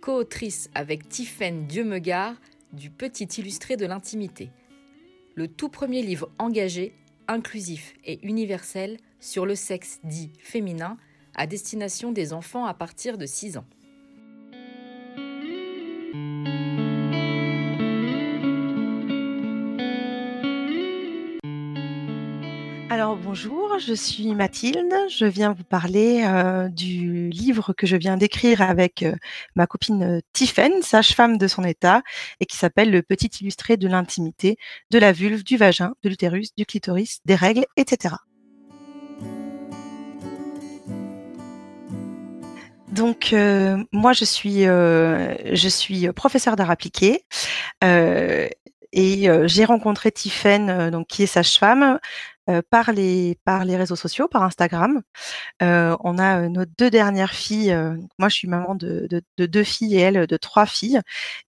co-autrice avec Tiffaine Dieu-Megard du Petit illustré de l'intimité, le tout premier livre engagé, inclusif et universel sur le sexe dit féminin à destination des enfants à partir de 6 ans. Bonjour, je suis Mathilde. Je viens vous parler euh, du livre que je viens d'écrire avec euh, ma copine euh, Tiffaine, sage-femme de son état, et qui s'appelle Le petit illustré de l'intimité, de la vulve, du vagin, de l'utérus, du clitoris, des règles, etc. Donc moi je suis je suis professeure d'art appliqué et j'ai rencontré Tiffaine donc qui est sage-femme par les par les réseaux sociaux, par Instagram. on a nos deux dernières filles. moi, je suis maman de, de, de, deux filles et elle de trois filles.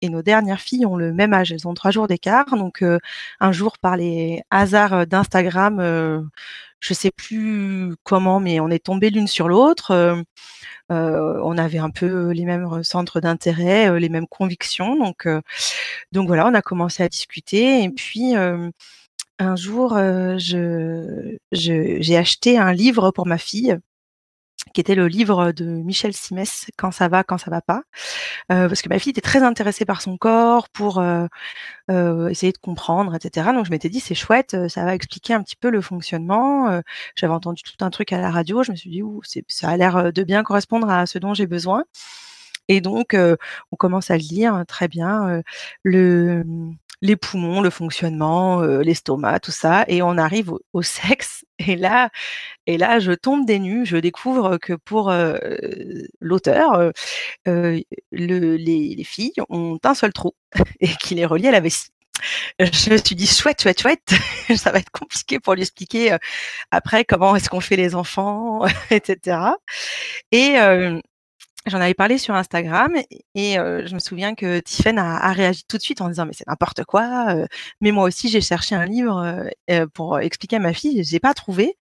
Et nos dernières filles ont le même âge. Elles ont trois jours d'écart. Donc, un jour, par les hasards d'Instagram, je sais plus comment, mais on est tombé l'une sur l'autre. On avait un peu les mêmes centres d'intérêt, les mêmes convictions. Donc, donc voilà, on a commencé à discuter. Et puis, un jour, je j'ai acheté un livre pour ma fille, qui était le livre de Michel Simès, «Quand ça va, quand ça va pas», parce que ma fille était très intéressée par son corps, pour, essayer de comprendre etc. Donc je m'étais dit: «C'est chouette, ça va expliquer un petit peu le fonctionnement», j'avais entendu tout un truc à la radio, je me suis dit: «Ouh, ça a l'air, de bien correspondre à ce dont j'ai besoin» et donc on commence à le lire, très bien, le les poumons, le fonctionnement, l'estomac, tout ça, et on arrive au, sexe. Et là, et là, je tombe des nues. Je découvre que pour l'auteur, le, les, les, filles ont un seul trou et qu'il est relié à la vessie. Je me suis dit chouette, chouette, chouette. ça va être compliqué pour lui expliquer après comment est-ce qu'on fait les enfants, etc. Et J'en avais parlé sur Instagram et je me souviens que Tiffen a, réagi tout de suite en disant mais c'est n'importe quoi. mais moi aussi j'ai cherché un livre pour expliquer à ma fille, j'ai pas trouvé.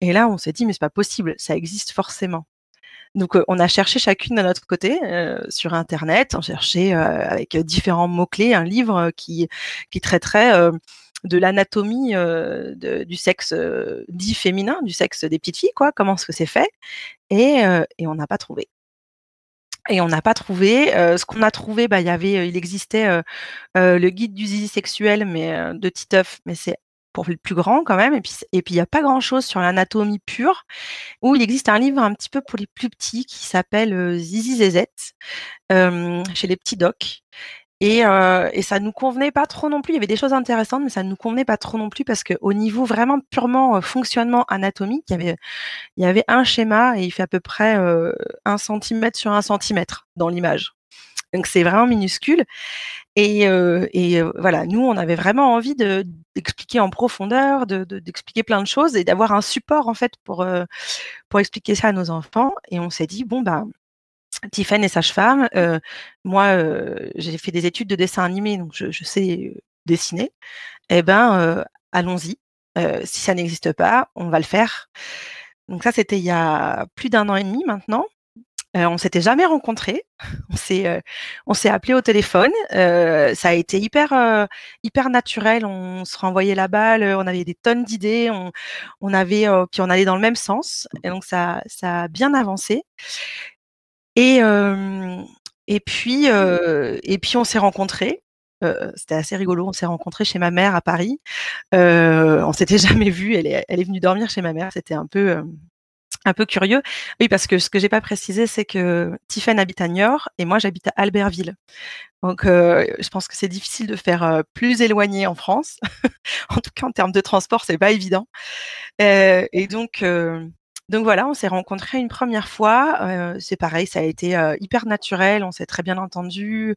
Et là on s'est dit mais c'est pas possible, ça existe forcément. Donc on a cherché chacune de notre côté sur internet, on cherchait avec différents mots clés un livre qui traiterait de l'anatomie du sexe dit féminin, du sexe des petites filles, quoi, comment est-ce que c'est fait, et, et on n'a pas trouvé et on n'a pas trouvé. ce qu'on a trouvé, bah, il existait le guide du zizi sexuel, mais de Titeuf, mais c'est pour le plus grand quand même. Et puis, il n'y a pas grand-chose sur l'anatomie pure. Où il existe un livre un petit peu pour les plus petits qui s'appelle Zizi Zezette chez les petits docs. Et, euh, et, ça nous convenait pas trop non plus. Il y avait des choses intéressantes, mais ça nous convenait pas trop non plus parce qu'au niveau vraiment purement fonctionnement anatomique, il y avait, un schéma et il fait à peu près un centimètre sur un centimètre dans l'image. Donc c'est vraiment minuscule. Et, et voilà, nous, on avait vraiment envie de, d'expliquer en profondeur, de, d'expliquer plein de choses et d'avoir un support en fait pour pour expliquer ça à nos enfants. Et on s'est dit bon bah Tiffany est sage-femme. moi, j'ai fait des études de dessin animé, donc je, sais dessiner. Eh ben, allons-y. si ça n'existe pas, on va le faire. Donc ça, c'était il y a plus d'un an et demi maintenant. on s'était jamais rencontrés. On s'est, on appelé au téléphone. ça a été hyper, hyper naturel. On se renvoyait la balle. On avait des tonnes d'idées. On, avait, puis on allait dans le même sens. Et donc ça a bien avancé. Et, et, puis, et puis, on s'est rencontrés. C'était assez rigolo. On s'est rencontrés chez ma mère à Paris. on s'était jamais vus. Elle est, elle est venue dormir chez ma mère. C'était un peu un peu curieux. Oui, parce que ce que j'ai pas précisé, c'est que Tiffen habite à Niort et moi j'habite à Albertville. Donc, je pense que c'est difficile de faire plus éloigné en France. en tout cas, en termes de transport, c'est pas évident. et donc, donc voilà, on s'est rencontrés une première fois. c'est pareil, ça a été hyper naturel, on s'est très bien entendu.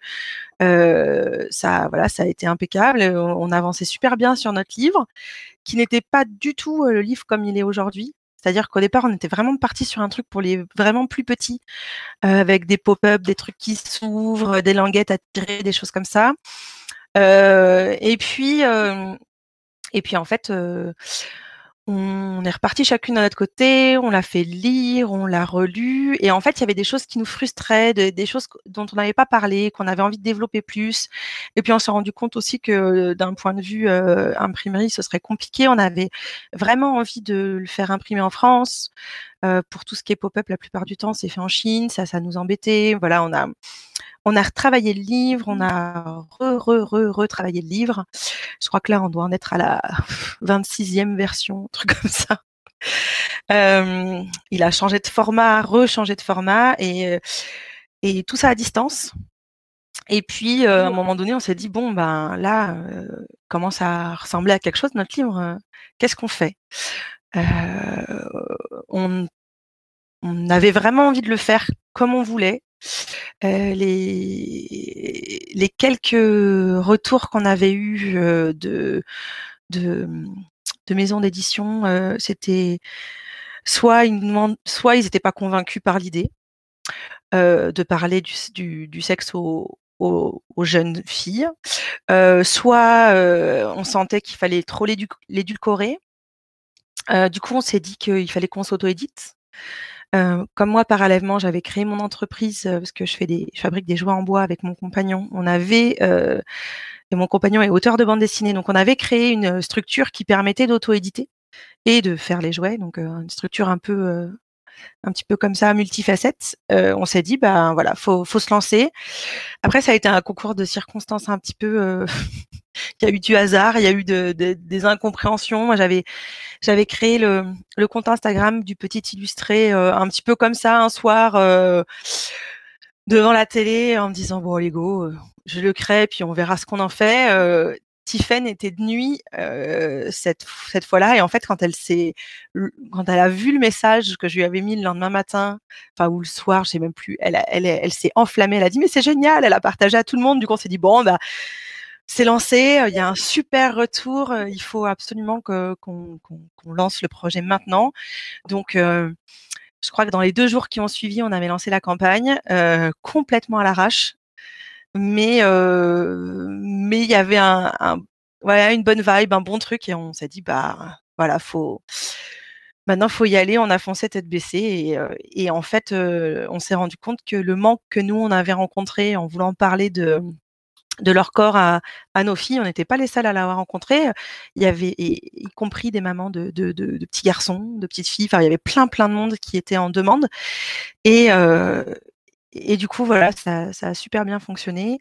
ça, voilà, ça a été impeccable. On, avançait super bien sur notre livre, qui n'était pas du tout le livre comme il est aujourd'hui. C'est-à-dire qu'au départ, on était vraiment parti sur un truc pour les vraiment plus petits, avec des pop-up, des trucs qui s'ouvrent, des languettes à tirer, des choses comme ça. et puis en fait, on est reparti chacune de notre côté, on l'a fait lire, on l'a relu, et en fait, il y avait des choses qui nous frustraient, des choses dont on n'avait pas parlé, qu'on avait envie de développer plus. Et puis, on s'est rendu compte aussi que d'un point de vue euh, imprimerie, ce serait compliqué. On avait vraiment envie de le faire imprimer en France. Euh, pour tout ce qui est pop-up, la plupart du temps, c'est fait en Chine, ça, ça nous embêtait. Voilà, on a, on a retravaillé le livre, on a re, re, re, retravaillé le livre. Je crois que là, on doit en être à la 26e version, un truc comme ça. Euh, il a changé de format, rechangé de format et, et tout ça à distance. Et puis, euh, à un moment donné, on s'est dit, bon, ben là, euh, commence à ressembler à quelque chose, notre livre. Qu'est-ce qu'on fait? On, on avait vraiment envie de le faire comme on voulait. Euh, les, quelques retours qu'on avait eus euh, de, de, maisons d'édition, euh, c'était soit ils n'étaient pas convaincus par l'idée de parler du sexe aux, aux, jeunes filles, soit on sentait qu'il fallait trop l'édulcorer. du coup, on s'est dit qu'il fallait qu'on s'auto-édite comme moi, parallèlement, j'avais créé mon entreprise parce que je je fabrique des jouets en bois avec mon compagnon. On avait et mon compagnon est auteur de bande dessinée, donc on avait créé une structure qui permettait d'auto-éditer et de faire les jouets, donc une structure un peu un petit peu comme ça, multifacette. on s'est dit, ben voilà, faut, faut se lancer. Après, ça a été un concours de circonstances un petit peu. il y a eu du hasard, il y a eu de, des incompréhensions. Moi, j'avais j'avais créé le, compte Instagram du petit illustré un petit peu comme ça un soir devant la télé en me disant bon les go, je le crée puis on verra ce qu'on en fait. Tiffen était de nuit cette, fois-là et en fait quand elle a vu le message que je lui avais mis le lendemain matin enfin ou le soir je sais même plus elle s'est enflammée elle a dit mais c'est génial! Elle a partagé à tout le monde du coup on s'est dit bon bah c'est lancé il y a un super retour il faut absolument qu'on lance le projet maintenant. Donc je crois que dans les deux jours qui ont suivi, on avait lancé la campagne complètement à l'arrache mais mais il y avait une bonne vibe, un bon truc et on s'est dit bah voilà faut maintenant faut y aller. On a foncé tête baissée et, et en fait on s'est rendu compte que le manque que nous on avait rencontré en voulant parler de de leur corps à, nos filles, on n'était pas les seuls à l'avoir rencontré. Il y avait, y compris des mamans de, petits garçons, de petites filles. Enfin, il y avait plein, plein de monde qui était en demande. Euh, et du coup, voilà, ça, a super bien fonctionné.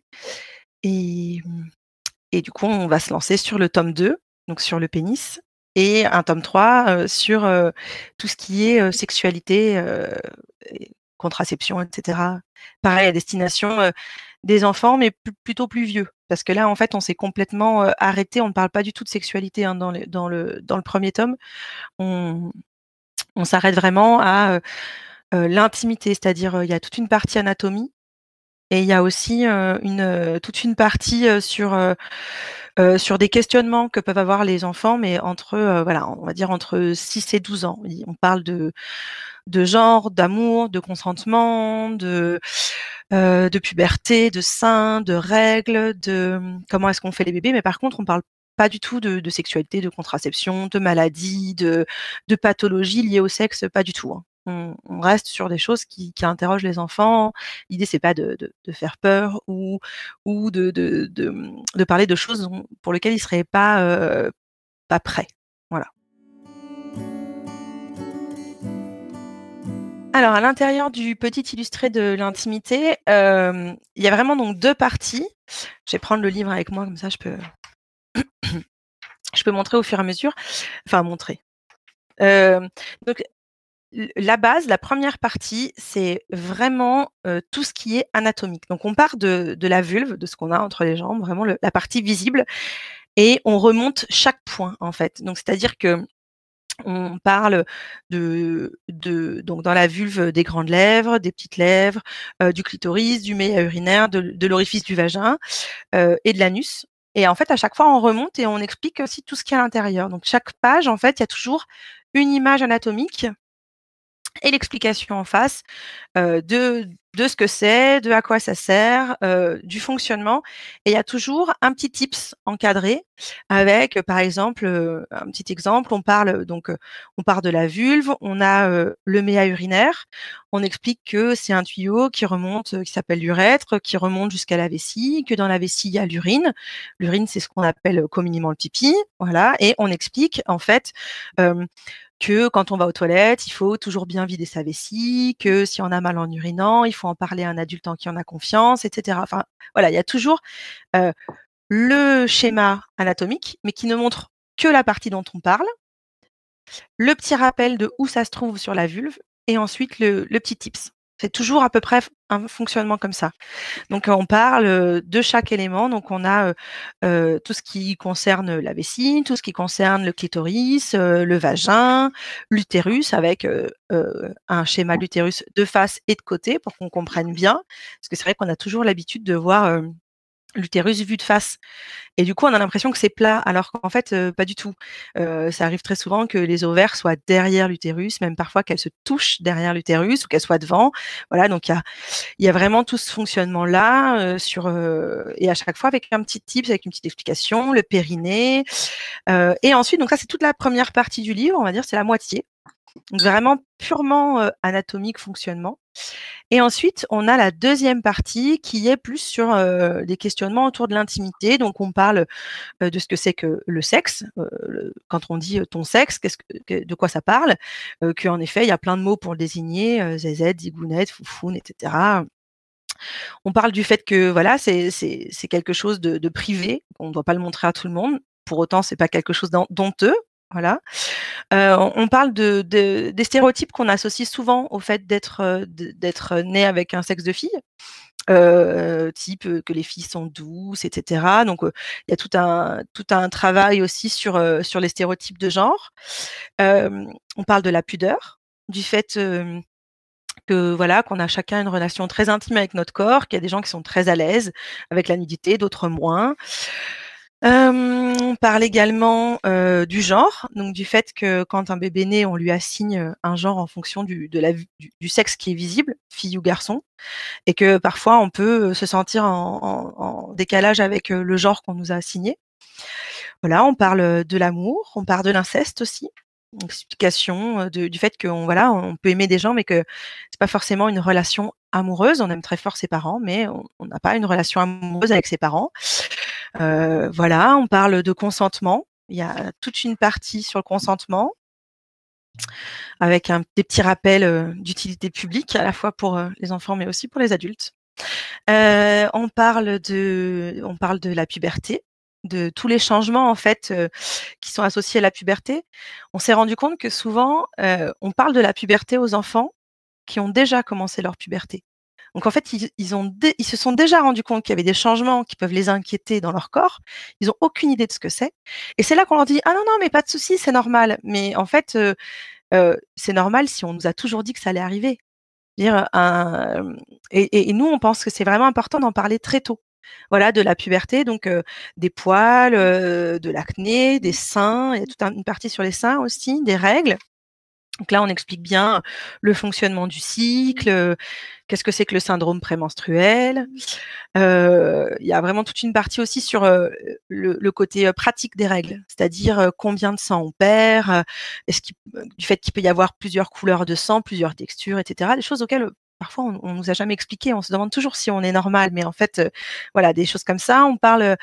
Et, et du coup, on va se lancer sur le tome 2, donc sur le pénis, et un tome 3 sur tout ce qui est sexualité, contraception, etc. Pareil à destination des enfants, mais plutôt plus vieux. Parce que là, en fait, on s'est complètement arrêté. On ne parle pas du tout de sexualité hein, dans, le, dans, le, dans le premier tome. On s'arrête vraiment à l'intimité, c'est-à-dire il y a toute une partie anatomie et il y a aussi une toute une partie sur sur des questionnements que peuvent avoir les enfants, mais entre voilà, on va dire entre 6 et 12 ans. On parle de de genre, d'amour, de consentement, de de puberté, de sein, de règles, de comment est-ce qu'on fait les bébés. Mais par contre, on parle pas du tout de, de sexualité, de contraception, de maladie, de, de pathologie liée au sexe, pas du tout. Hein on, reste sur des choses qui, interrogent les enfants. L'idée, c'est pas de, faire peur ou, de, parler de choses pour lesquelles ils seraient pas, euh, pas prêts. Voilà. Alors, à l'intérieur du petit illustré de l'intimité, euh, il y a vraiment donc deux parties. Je vais prendre le livre avec moi, comme ça je peux, je peux montrer au fur et à mesure. Enfin, montrer. Euh, donc, la base, la première partie, c'est vraiment tout ce qui est anatomique. Donc on part de, la vulve, de ce qu'on a entre les jambes, vraiment la partie visible, et on remonte chaque point en fait. Donc c'est-à-dire que On parle de donc dans la vulve des grandes lèvres, des petites lèvres, du clitoris, du méa urinaire, de de l'orifice du vagin, et de l'anus et en fait, à chaque fois, on remonte et on explique aussi tout ce qu'il y a à l'intérieur. Donc chaque page, en fait, il y a toujours une image anatomique et l'explication en face de, de ce que c'est, de à quoi ça sert, du fonctionnement. Et il y a toujours un petit tips encadré avec, par exemple, un petit exemple. On parle donc, on part de la vulve, on a le méa urinaire. On explique que c'est un tuyau qui remonte, qui s'appelle l'urètre, qui remonte jusqu'à la vessie, que dans la vessie il y a l'urine. L'urine, c'est ce qu'on appelle communément le pipi, voilà. Et on explique en fait que quand on va aux toilettes, il faut toujours bien vider sa vessie, que si on a mal en urinant, il faut en parler à un adulte en qui on a confiance, etc. Enfin, voilà, il y a toujours le schéma anatomique, mais qui ne montre que la partie dont on parle, le petit rappel de où ça se trouve sur la vulve, et ensuite le petit tips. C'est toujours à peu près un fonctionnement comme ça. Donc on parle de chaque élément. Donc on a tout ce qui concerne la vessie, tout ce qui concerne le clitoris, le vagin, l'utérus avec un schéma d'utérus de face et de côté pour qu'on comprenne bien. Parce que c'est vrai qu'on a toujours l'habitude de voir l'utérus vu de face. Et du coup, on a l'impression que c'est plat, alors qu'en fait, pas du tout. ça arrive très souvent que les ovaires soient derrière l'utérus, même parfois qu'elles se touchent derrière l'utérus ou qu'elles soient devant. Voilà, donc il y a, vraiment tout ce fonctionnement-là et à chaque fois avec un petit tips, avec une petite explication, le périnée. et ensuite, donc ça, c'est toute la première partie du livre, on va dire, c'est la moitié. Donc vraiment purement anatomique fonctionnement. Et ensuite, on a la deuxième partie qui est plus sur des questionnements autour de l'intimité. Donc, on parle de ce que c'est que le sexe. quand on dit ton sexe, qu'est-ce que, de quoi ça parle? Qu'en effet, il y a plein de mots pour le désigner zz, zigounette, foufoune, etc. On parle du fait que voilà, c'est quelque chose de, de privé, on ne doit pas le montrer à tout le monde. Pour autant, c'est pas quelque chose d'honteux. On parle de, des stéréotypes qu'on associe souvent au fait d'être né avec un sexe de fille. type que les filles sont douces, etc. Donc il y a tout un tout un travail aussi sur sur les stéréotypes de genre. on parle de la pudeur, du fait que voilà qu'on a chacun une relation très intime avec notre corps, qu'il y a des gens qui sont très à l'aise avec la nudité, d'autres moins on parle également du genre, donc du fait que quand un bébé naît, on lui assigne un genre en fonction du, sexe qui est visible, fille ou garçon, et que parfois on peut se sentir en, décalage avec le genre qu'on nous a assigné. Voilà, on parle de l'amour, on parle de l'inceste aussi, explication du fait qu'on voilà, on peut aimer des gens, mais que c'est pas forcément une relation amoureuse. On aime très fort ses parents, mais on n'a pas une relation amoureuse avec ses parents. Voilà, on parle de consentement. Il y a toute une partie sur le consentement avec un, des petits rappels d'utilité publique à la fois pour les enfants mais aussi pour les adultes. on parle de, on parle de la puberté, de tous les changements en fait qui sont associés à la puberté. On s'est rendu compte que souvent on parle de la puberté aux enfants qui ont déjà commencé leur puberté. Donc en fait, ils, se sont déjà rendus compte qu'il y avait des changements qui peuvent les inquiéter dans leur corps. Ils ont aucune idée de ce que c'est. Et c'est là qu'on leur dit ah non non mais pas de souci, c'est normal. Mais en fait, euh, euh, c'est normal si on nous a toujours dit que ça allait arriver. Et, nous, on pense que c'est vraiment important d'en parler très tôt. Voilà, de la puberté, donc euh, des poils, de l'acné, des seins, il y a toute une partie sur les seins aussi, des règles. Donc là, on explique bien le fonctionnement du cycle, qu'est-ce que c'est que le syndrome prémenstruel. Euh, il y a vraiment toute une partie aussi sur le, côté pratique des règles, c'est-à-dire combien de sang on perd, est-ce du fait qu'il peut y avoir plusieurs couleurs de sang, plusieurs textures, etc. Des choses auxquelles parfois on, on, nous a jamais expliqué. On se demande toujours si on est normal, mais en fait, euh, voilà, des choses comme ça. On parle,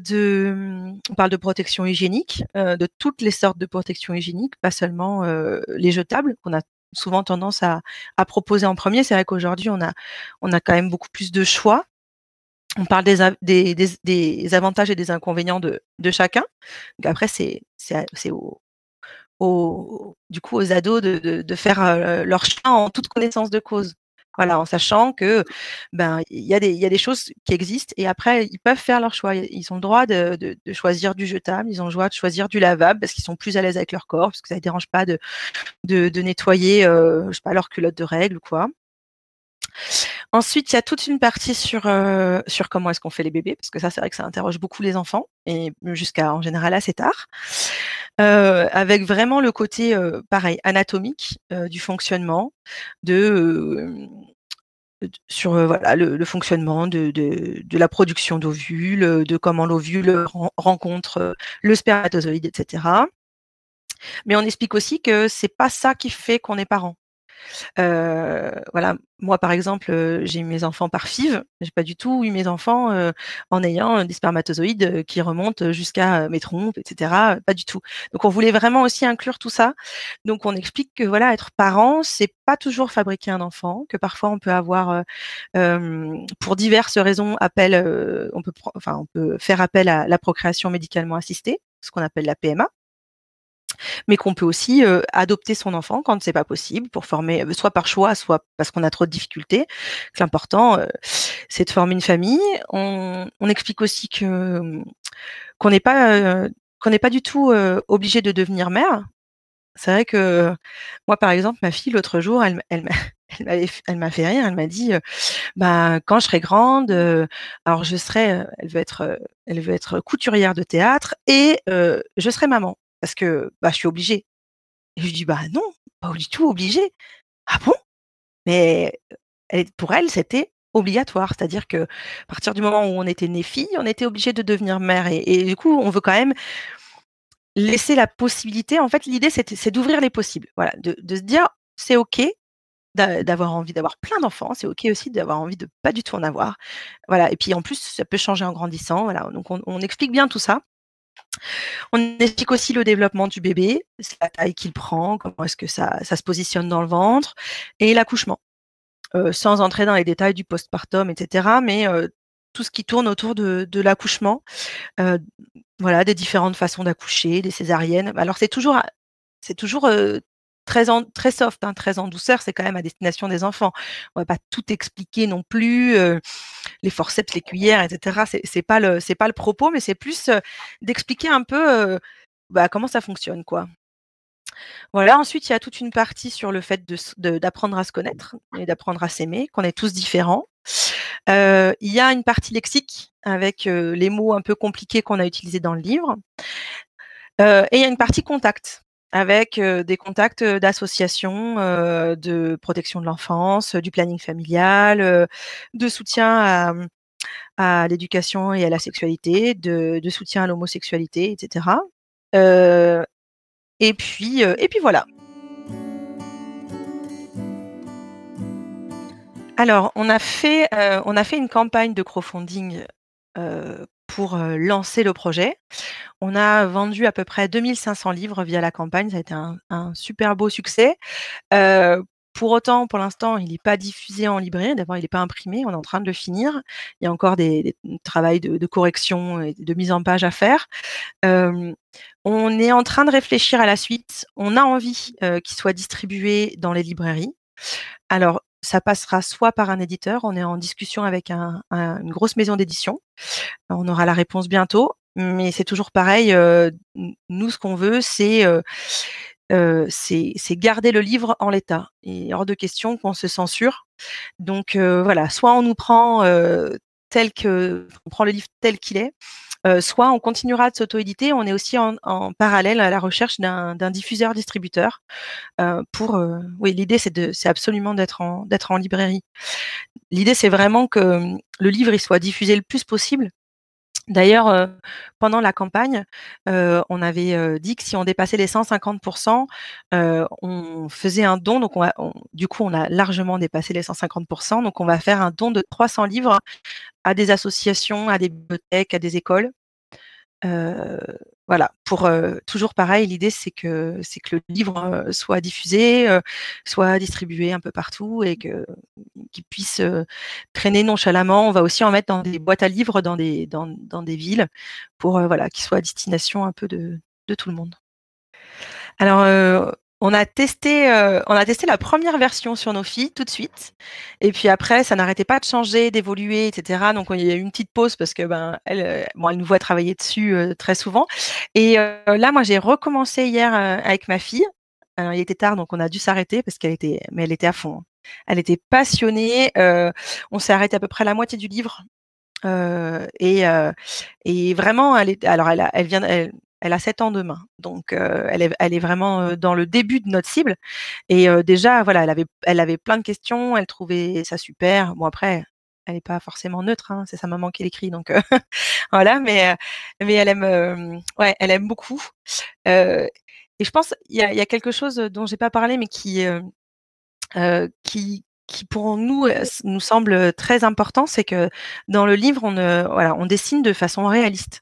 de, protection hygiénique, euh, de toutes les sortes de protection hygiénique, pas seulement euh, les jetables qu'on a souvent tendance à, proposer en premier. C'est vrai qu'aujourd'hui, on a, quand même beaucoup plus de choix. On parle des, avantages et des inconvénients de, chacun. Après, c'est, c'est au, du coup aux ados de, de, faire leur choix en toute connaissance de cause. Voilà, en sachant que, ben, il y a des il y a des choses qui existent et après ils peuvent faire leur choix. Ils ont le droit de de de choisir du jetable, ils ont le droit de choisir du lavable parce qu'ils sont plus à l'aise avec leur corps, parce que ça les dérange pas de de de nettoyer, heu, je sais pas, leur culotte de règles ou quoi. Ensuite, il y a toute une partie sur, heu, sur comment est-ce qu'on fait les bébés, parce que ça, c'est vrai que ça interroge beaucoup les enfants et jusqu'à, en général, assez tard. Heu, avec vraiment le côté, heu, pareil, anatomique, heu, du fonctionnement, de, sur, voilà, le fonctionnement de de la production d'ovules, de comment l'ovule rencontre, le spermatozoïde et cetera. Mais on explique aussi que c'est pas ça qui fait qu'on est parent. Voilà, moi, par exemple, j'ai eu mes enfants par FIV. J'ai pas du tout eu mes enfants, en ayant des spermatozoïdes, qui remontent jusqu'à mes trompes et cetera, pas du tout. Donc on voulait vraiment aussi inclure tout ça. Donc on explique que, voilà, être parent, c'est pas toujours fabriquer un enfant, que parfois on peut avoir, pour diverses raisons, appel, on peut faire appel à la procréation médicalement assistée, ce qu'on appelle la PMA mais qu'on peut aussi, heu, adopter son enfant quand c'est pas possible pour former soit par choix, soit parce qu'on a trop de difficultés. L'important, heu, c'est de former une famille. On on explique aussi que, qu'on n'est pas, heu, qu'on n'est pas du tout, obligé de devenir mère. C'est vrai que moi, par exemple, ma fille l'autre jour, elle elle m'a elle m'a fait rire, elle m'a dit, heu: «Bah, quand je serai grande, alors je serai» elle veut être, elle veut être couturière de théâtre et «je serai maman» parce que, bah, je suis obligée. Et je lui dis: «Bah non, pas du tout obligée». «Ah bon?» mais pour elle, c'était obligatoire. C'est-à-dire qu'à partir du moment où on était né fille, on était obligé de devenir mère et du coup, on veut quand même laisser la possibilité en fait, l'idée c'est d'ouvrir les possibles. Voilà, de se dire: «C'est OK d'a d'avoir envie d'avoir plein d'enfants, c'est OK aussi d'avoir envie de pas du tout en avoir». Voilà et puis en plus, ça peut changer en grandissant, voilà, donc on on explique bien tout ça. On explique aussi le développement du bébé, la taille qu'il prend, comment est-ce que ça se positionne dans le ventre et l'accouchement. Heu, sans entrer dans les détails du postpartum et cetera, mais heu, tout ce qui tourne autour de l'accouchement, heu, voilà, des différentes façons d'accoucher, des césariennes. Alors c'est toujours c'est toujours, très soft, hein, très en douceur, c'est quand même à destination des enfants. On va pas tout expliquer non plus, heu, les forceps, les cuillères et cetera, c'est c'est pas le propos, mais c'est plus, heu, d'expliquer un peu, heu, bah, comment ça fonctionne, quoi. Voilà, ensuite, il y a toute une partie sur le fait d'apprendre à se connaître et d'apprendre à s'aimer, qu'on est tous différents. Il y a une partie lexique avec, les mots un peu compliqués qu'on a utilisés dans le livre. Et il y a une partie contact avec, des contacts, d'associations, de protection de l'enfance, du planning familial, de soutien à, mmh, à l'éducation et à la sexualité, de soutien à l'homosexualité et cetera. Heu et puis, et puis voilà. Alors, on a fait, une campagne de crowdfunding, pour, lancer le projet. On a vendu à peu près 2 500 livres via la campagne, ça a été un super beau succès. Pour autant, pour l'instant, il est pas diffusé en librairie, d'abord il est pas imprimé, on est en train de le finir. Il y a encore des mmh, travail de correction et de mise en page à faire. On est en train de réfléchir à la suite. On a envie, qu'il soit distribué dans les librairies. Alors, ça passera soit par un éditeur, on est en discussion avec un un une grosse maison d'édition. On aura la réponse bientôt, mais c'est toujours pareil, heu, n nous ce qu'on veut c'est, heu heu, c'est c'est garder le livre en l'état. Est hors de question qu'on se censure. Donc voilà, soit on nous prend, tel que on prend le livre tel qu'il est, heu, soit on continuera de s'auto-éditer. On est aussi en parallèle à la recherche d'un diffuseur-distributeur, heu, pour, heu oui, l'idée c'est de c'est absolument d'être en en librairie. L'idée, c'est vraiment que, mmh, le livre, il soit diffusé le plus possible. D'ailleurs, heu, pendant la campagne, heu, on avait, heu, dit que si on dépassait les 150 heu, on faisait un don, du coup, on a largement dépassé les 150% donc on va faire un don de 300 livres à des associations, à des bibliothèques, à des écoles. Voilà, pour, toujours pareil, l'idée c'est que c'est que le livre, soit diffusé, soit distribué un peu partout et que qu'il puisse, traîner nonchalamment. On va aussi en mettre dans des boîtes à livres dans des dans dans des villes pour, voilà, qu'il soit à destination un peu de de tout le monde. Alors, On a testé, euh, on a testé la première version sur nos filles tout de suite, et puis après, ça n'arrêtait pas de changer, d'évoluer, etc. Donc il y a eu une petite pause parce que ben elle, euh, elle nous voit travailler dessus euh, très souvent. Et là, moi, j'ai recommencé hier avec ma fille. Alors, il était tard, donc on a dû s'arrêter parce qu'elle était, mais elle était à fond. Hein. Elle était passionnée. on s'est arrêté à peu près la moitié du livre. et, et vraiment, elle est, alors elle, elle vient, elle, elle a 7 ans demain, donc elle, est, elle est vraiment dans le début de notre cible. Et déjà, voilà, elle avait, elle avait plein de questions, elle trouvait ça super. Bon après, elle n'est pas forcément neutre, hein, c'est sa maman qui l'écrit, donc voilà. Mais mais elle aime, ouais, elle aime beaucoup. et je pense il y a, quelque chose dont j'ai pas parlé, mais qui qui qui pour nous nous semble très important, c'est que dans le livre, on, voilà, on dessine de façon réaliste.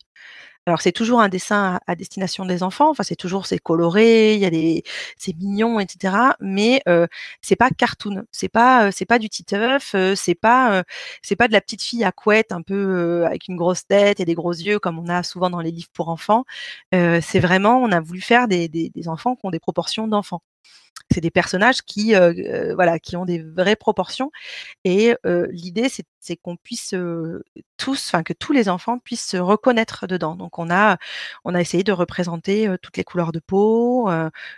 Alors c'est toujours un dessin à, destination des enfants. Enfin c'est toujours c'est coloré, il y a des c'est mignon, etc. Mais euh, c'est pas cartoon. C'est pas c'est pas du titeuf. c'est pas c'est pas de la petite fille à couette un peu avec une grosse tête et des gros yeux comme on a souvent dans les livres pour enfants. c'est vraiment on a voulu faire des, enfants qui ont des proportions d'enfants c'est des personnages qui, voilà, qui ont des vraies proportions. Et l'idée, c'est qu'on puisse tous, enfin que tous les enfants puissent se reconnaître dedans. Donc on a, on a essayé de représenter toutes les couleurs de peau,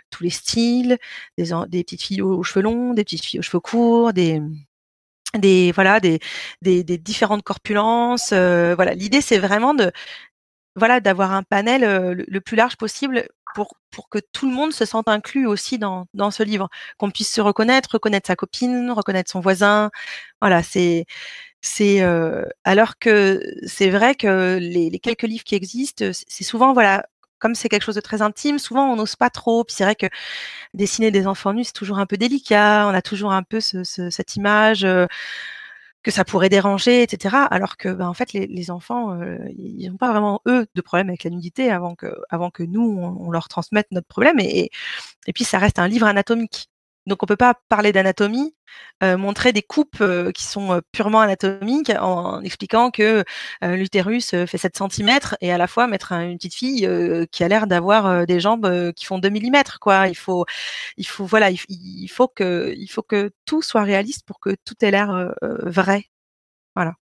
tous les styles, des, petites filles aux, cheveux longs, des petites filles aux cheveux courts, des des voilà des, des différentes corpulences voilà l'idée c'est vraiment de voilà d'avoir un panel le, plus large possible pour, pour que tout le monde se sente inclus aussi dans, dans ce livre, qu'on puisse se reconnaître, reconnaître sa copine, reconnaître son voisin. Voilà, c'est c'est euh, alors que c'est vrai que les, quelques livres qui existent, c'est souvent voilà comme c'est quelque chose de très intime, souvent on n'ose pas trop. Puis c'est vrai que dessiner des enfants nus c'est toujours un peu délicat. On a toujours un peu ce, ce, cette image. Que ça pourrait déranger, etc. Alors que, ben, en fait, les, enfants, euh, ils n'ont pas vraiment eux de problème avec la nudité avant que, avant que nous on, leur transmette notre problème. Et, et puis ça reste un livre anatomique. Donc on peut pas parler d'anatomie, montrer des coupes qui sont purement anatomiques en, expliquant que l'utérus fait 7 cm et à la fois mettre une petite fille qui a l'air d'avoir des jambes qui font 2 mm quoi. Il faut il faut voilà, il, faut que tout soit réaliste pour que tout ait l'air vrai. Voilà.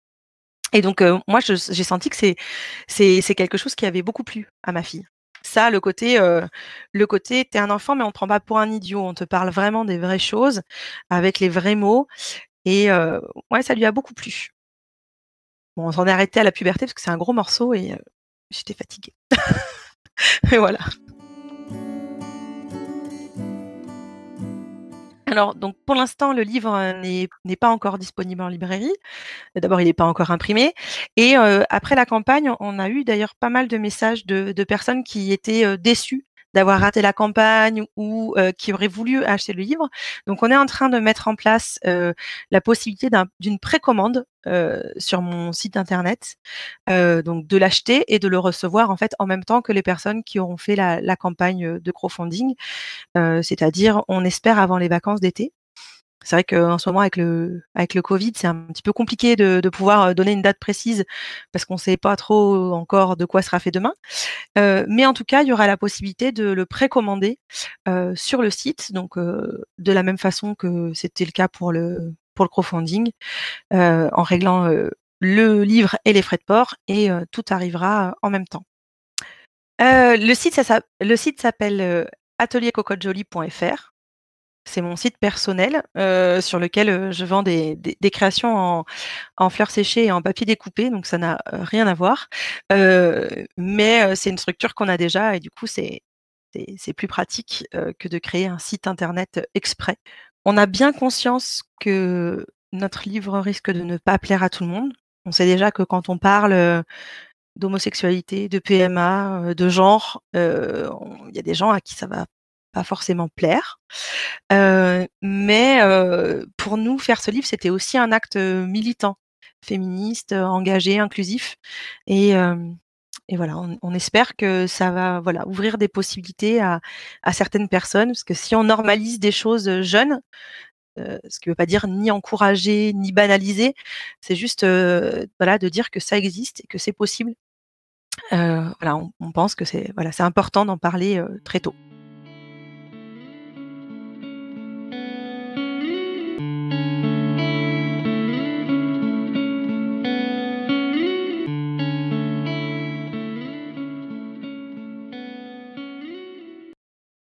Et donc moi j'ai senti que c'est quelque chose qui avait beaucoup plu à ma fille ça, le côté, euh, le côté, t'es un enfant, mais on te prend pas pour un idiot. On te parle vraiment des vraies choses, avec les vrais mots. Et euh, ouais, ça lui a beaucoup plu. Bon, on s'en est arrêté à la puberté parce que c'est un gros morceau et euh, j'étais fatiguée. et voilà. Alors, donc pour l'instant, le livre n'est pas encore disponible en librairie. D'abord, il n'est pas encore imprimé. Et après la campagne, on a eu d'ailleurs pas mal de messages de, de personnes qui étaient déçues d'avoir raté la campagne ou qui auraient voulu acheter le livre. Donc, on est en train de mettre en place la possibilité d'une précommande sur mon site internet, donc de l'acheter et de le recevoir en fait en même temps que les personnes qui auront fait la, la campagne de crowdfunding, c'est-à-dire on espère avant les vacances d'été. C'est vrai qu'en ce moment, avec le, avec le Covid, c'est un petit peu compliqué de, pouvoir donner une date précise parce qu'on ne sait pas trop encore de quoi sera fait demain. Euh, mais en tout cas, il y aura la possibilité de le précommander euh, sur le site, donc euh, de la même façon que c'était le cas pour le, pour le crowdfunding, en réglant le livre et les frais de port, et tout arrivera en même temps. le site, le site s'appelle ateliercocotejoli.fr c'est mon site personnel euh, sur lequel euh, je vends des, créations en, fleurs séchées et en papier découpé, donc ça n'a euh, rien à voir. mais c'est une structure qu'on a déjà et du coup c'est plus pratique que de créer un site internet exprès. On a bien conscience que notre livre risque de ne pas plaire à tout le monde. On sait déjà que quand on parle d'homosexualité, de PMA, de genre, il y a des gens à qui ça va forcément plaire. mais pour nous, faire ce livre, c'était aussi un acte militant, féministe, engagé, inclusif. Et, et voilà, on, espère que ça va voilà, ouvrir des possibilités à, certaines personnes, parce que si on normalise des choses jeunes, ce qui ne veut pas dire ni encourager, ni banaliser, c'est juste voilà, de dire que ça existe et que c'est possible. voilà, on, on, pense que c'est voilà, important d'en parler très tôt.